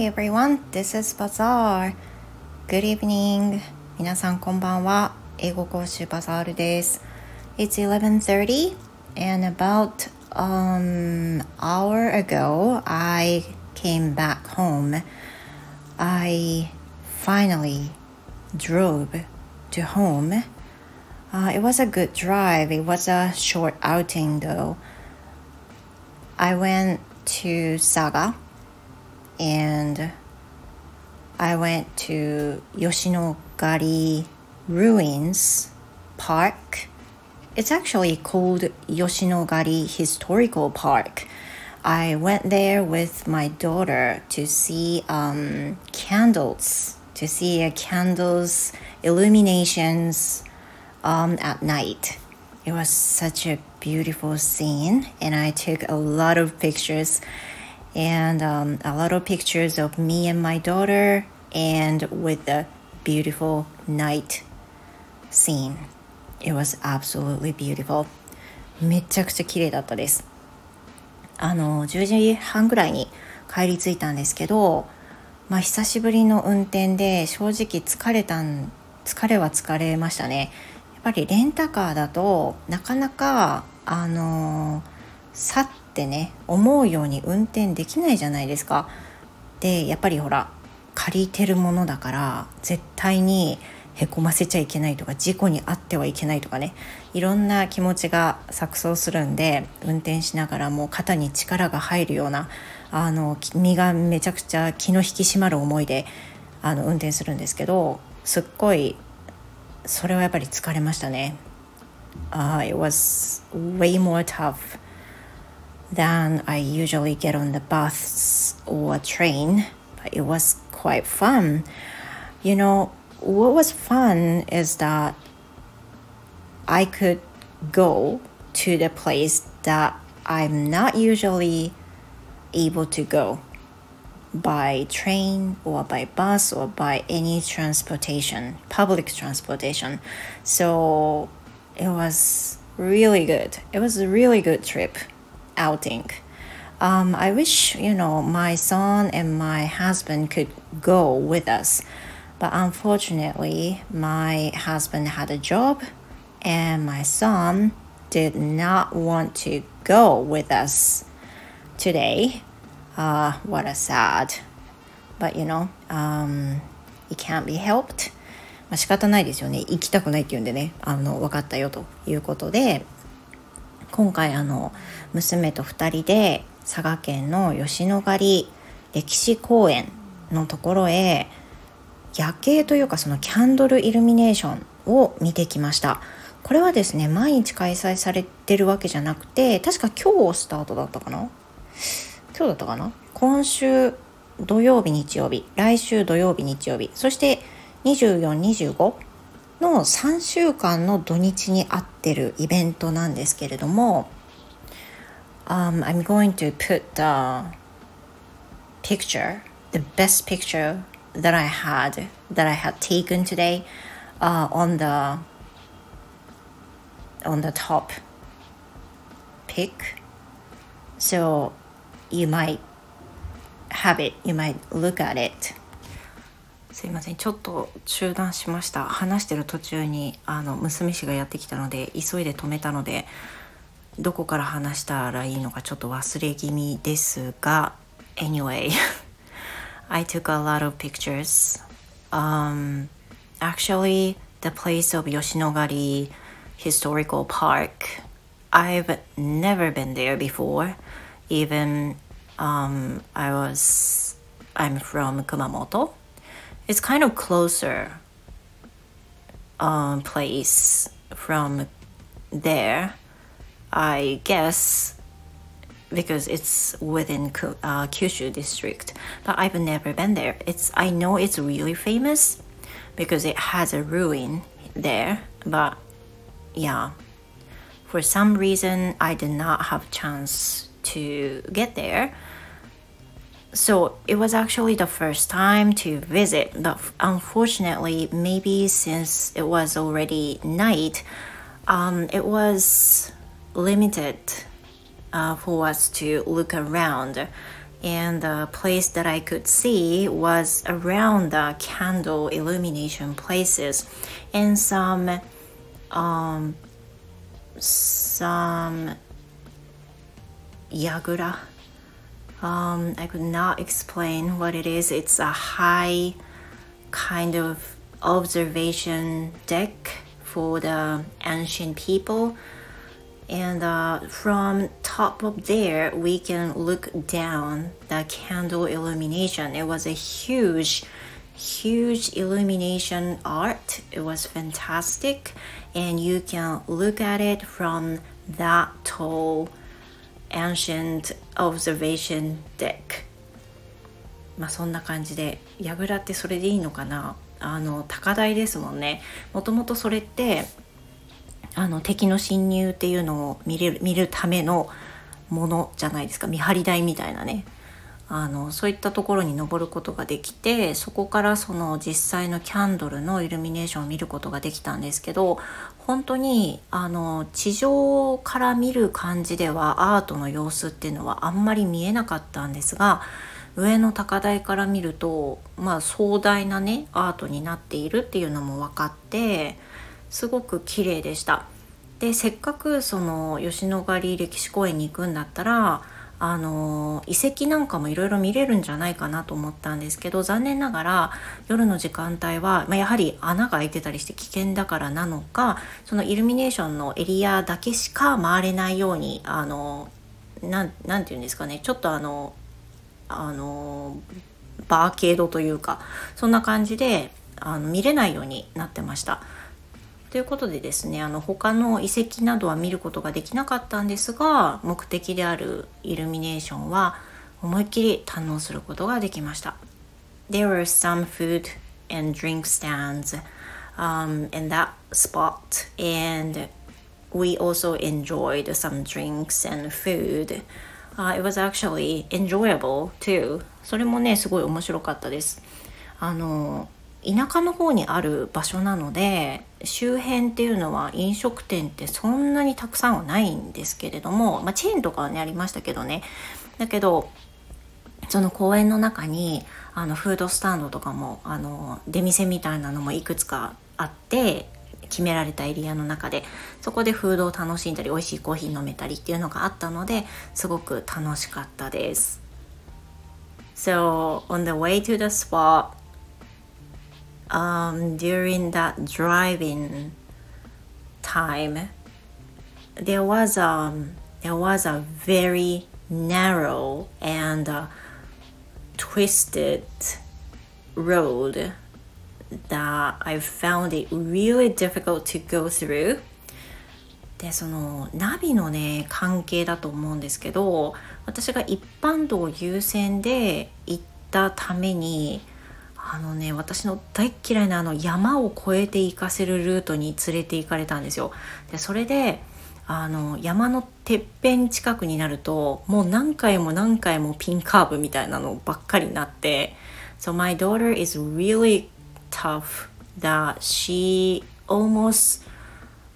Hi everyone, this is Bazaar. Good evening. 皆さんこんばんは。英語講師バザールです。It's 11:30 and about um hour ago I came back home. I finally drove to home. Uh, it was a good drive. It was a short outing though. I went to Saga and I went to Yoshinogari Ruins Park. It's actually called Yoshinogari Historical Park. I went there with my daughter to see um, candles, to see candles, illuminations um, at night. It was such a beautiful scene, and I took a lot of pictures and um, a lot of pictures of me and my daughter and with the beautiful night scene. It was absolutely beautiful. めちゃくちゃ綺麗だったです。あの、10時半ぐらいに帰り着いたんですけど、まあ久しぶりの運転で正直疲れたん、疲れは疲れましたね。やっぱりレンタカーだとなかなか、あの、さっってね思うように運転できないじゃないですか。でやっぱりほら借りてるものだから絶対にへこませちゃいけないとか事故に遭ってはいけないとかねいろんな気持ちが錯綜するんで運転しながらもう肩に力が入るようなあの身がめちゃくちゃ気の引き締まる思いであの運転するんですけどすっごいそれはやっぱり疲れましたね。Uh, it was way more tough than I usually get on the bus or train, but it was quite fun. You know, what was fun is that I could go to the place that I'm not usually able to go by train or by bus or by any transportation, public transportation. So it was really good. It was a really good trip outing. Um, I wish, you know, my son and my husband could go with us. But unfortunately, my husband had a job and my son did not want to go with us today. Uh, what a sad. But you know, um, it can't be helped. まあ仕方ないですよね。行きたくないって言うんでね、あの、分かったよということで、 今回あの娘と2人で佐賀県の吉野ヶ里歴史公園のところへ夜景というかそのキャンドルイルミネーションを見てきました。これはですね毎日開催されてるわけじゃなくて確か今日スタートだったかな？今日だったかな？今週土曜日日曜日。来週土曜日日曜日。そして2425の3週間の土日に合ってるイベントなんですけれども、um, I'm going to put the picture, the best picture that I had, that I had taken today uh, on the on the top pick. So you might have it, you might look at it. すいませんちょっと中断しました話してる途中にあの娘氏がやってきたので急いで止めたのでどこから話したらいいのかちょっと忘れ気味ですが anyway I took a lot of pictures um actually the place of Yoshinogari historical park I've never been there before even um I was I'm from Kumamoto it's kind of closer um, place from there, I guess, because it's within uh, Kyushu district. But I've never been there. It's I know it's really famous because it has a ruin there, but yeah, for some reason I did not have chance to get there so it was actually the first time to visit, but unfortunately, maybe since it was already night, um, it was limited uh, for us to look around. And the place that I could see was around the candle illumination places and some um some yagura um I could not explain what it is. It's a high kind of observation deck for the ancient people. And uh, from top of there we can look down the candle illumination. It was a huge huge illumination art. It was fantastic. And you can look at it from that tall ancient observation deck まあそんな感じで櫓ってそれでいいのかな？あの高台ですもんね。もともとそれってあの敵の侵入っていうのを見れる見るためのものじゃないですか。見張り台みたいなね。あのそういったところに登ることができてそこからその実際のキャンドルのイルミネーションを見ることができたんですけど本当にあの地上から見る感じではアートの様子っていうのはあんまり見えなかったんですが上の高台から見るとまあ壮大なねアートになっているっていうのも分かってすごく綺麗でした。でせっかくその吉野ヶ里歴史公園に行くんだったらあの遺跡なんかもいろいろ見れるんじゃないかなと思ったんですけど残念ながら夜の時間帯は、まあ、やはり穴が開いてたりして危険だからなのかそのイルミネーションのエリアだけしか回れないようにあのなて言うんですかねちょっとあのあのバーケードというかそんな感じであの見れないようになってました。ということでですねあの他の遺跡などは見ることができなかったんですが目的であるイルミネーションは思いっきり堪能することができました。There were some food and drink stands um, in that spot and we also enjoyed some drinks and food. Uh, it was actually enjoyable too. それもね、すごい面白かったです。あの、田舎の方にある場所なので、周辺っていうのは飲食店ってそんなにたくさんはないんですけれども、まあ、チェーンとかはね、ありましたけどね。だけど、その公園の中にあのフードスタンドとかもあの出店みたいなのもいくつかあって決められたエリアの中でそこでフードを楽しんだり美味しいコーヒー飲めたりっていうのがあったのですごく楽しかったです。So on the way to the spot, um, during that driving time, there was um there was a very narrow and uh, twisted road that I found it really difficult to go through でそのナビのね関係だと思うんですけど私が一般道優先で行ったためにあのね私の大嫌いなあの山を越えて行かせるルートに連れて行かれたんですよ。でそれであの山のてっぺん近くになるともう何回も何回もピンカーブみたいなのばっかりになって So my daughter is really tough that she almost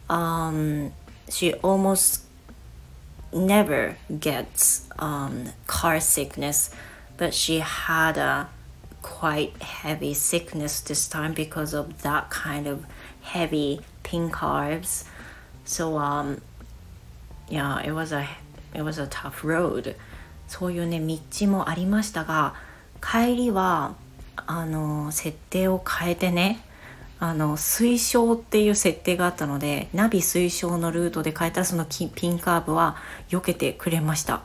um, she almost never gets um, car sickness but she had a quite heavy sickness this time because of that kind of heavy pink carbs so um yeah it was a it was a tough road そういうね道もありましたが帰りはあの設定を変えてねあの推奨っていう設定があったのでナビ推奨のルートで変えたそのピンカーブは避けてくれました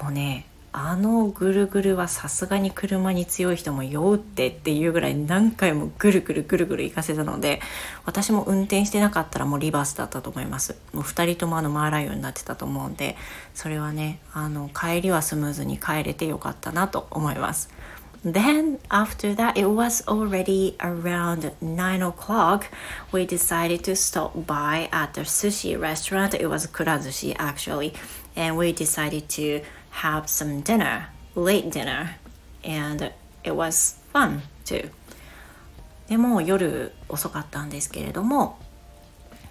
もうねあのぐるぐるはさすがに車に強い人も酔うってっていうぐらい何回もぐるぐるぐるぐる行かせたので私も運転してなかったらもうリバースだったと思いますもう2人ともあのマーライオンになってたと思うんでそれはねあの帰りはスムーズに帰れてよかったなと思います Then after that, it was already around 9 o'clock. We decided to stop by at the sushi restaurant. It was Kurazushi actually. And we decided to have some dinner, late dinner. And it was fun too. でも夜遅かったんですけれども、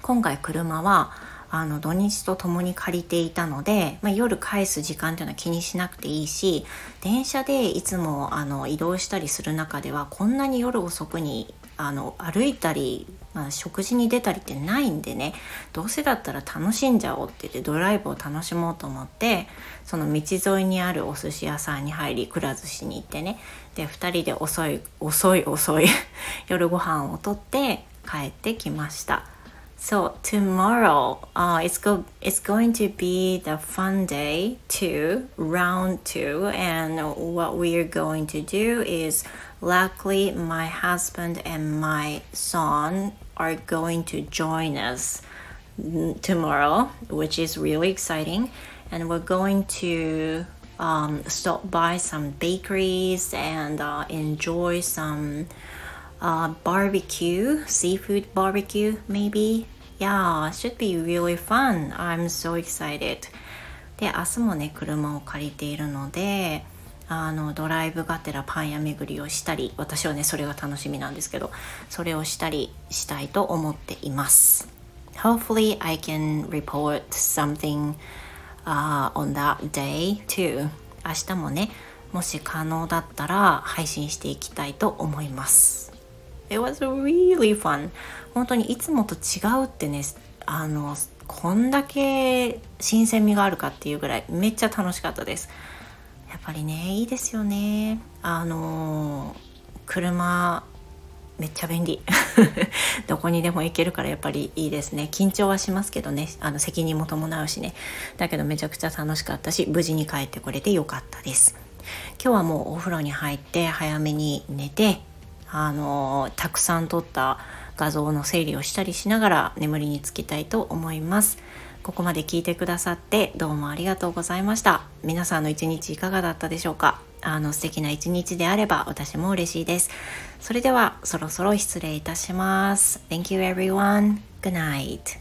今回車はあの土日と共に借りていたので、まあ、夜返す時間っていうのは気にしなくていいし電車でいつもあの移動したりする中ではこんなに夜遅くにあの歩いたり、まあ、食事に出たりってないんでねどうせだったら楽しんじゃおうって言ってドライブを楽しもうと思ってその道沿いにあるお寿司屋さんに入りくら寿司に行ってねで2人で遅い遅い遅い 夜ご飯をとって帰ってきました。So tomorrow, uh, it's go it's going to be the fun day two, round two, and what we are going to do is, luckily, my husband and my son are going to join us tomorrow, which is really exciting, and we're going to um, stop by some bakeries and uh, enjoy some uh, barbecue, seafood barbecue, maybe. Yeah, should be really fun. I'm so excited. で、明日もね、車を借りているので、あのドライブがてらパン屋巡りをしたり私はねそれが楽しみなんですけどそれをしたりしたいと思っています Hopefully I can report something、uh, on that day too 明日もねもし可能だったら配信していきたいと思います It was really fun. 本当にいつもと違うってね、あの、こんだけ新鮮味があるかっていうぐらいめっちゃ楽しかったです。やっぱりね、いいですよね。あの、車、めっちゃ便利。どこにでも行けるからやっぱりいいですね。緊張はしますけどね、あの責任も伴うしね。だけどめちゃくちゃ楽しかったし、無事に帰ってこれてよかったです。今日はもうお風呂に入って早めに寝てあのたくさん撮った画像の整理をしたりしながら眠りにつきたいと思います。ここまで聞いてくださってどうもありがとうございました。皆さんの一日いかがだったでしょうか？あの素敵な一日であれば私も嬉しいです。それではそろそろ失礼いたします。Thank you everyone. Good night.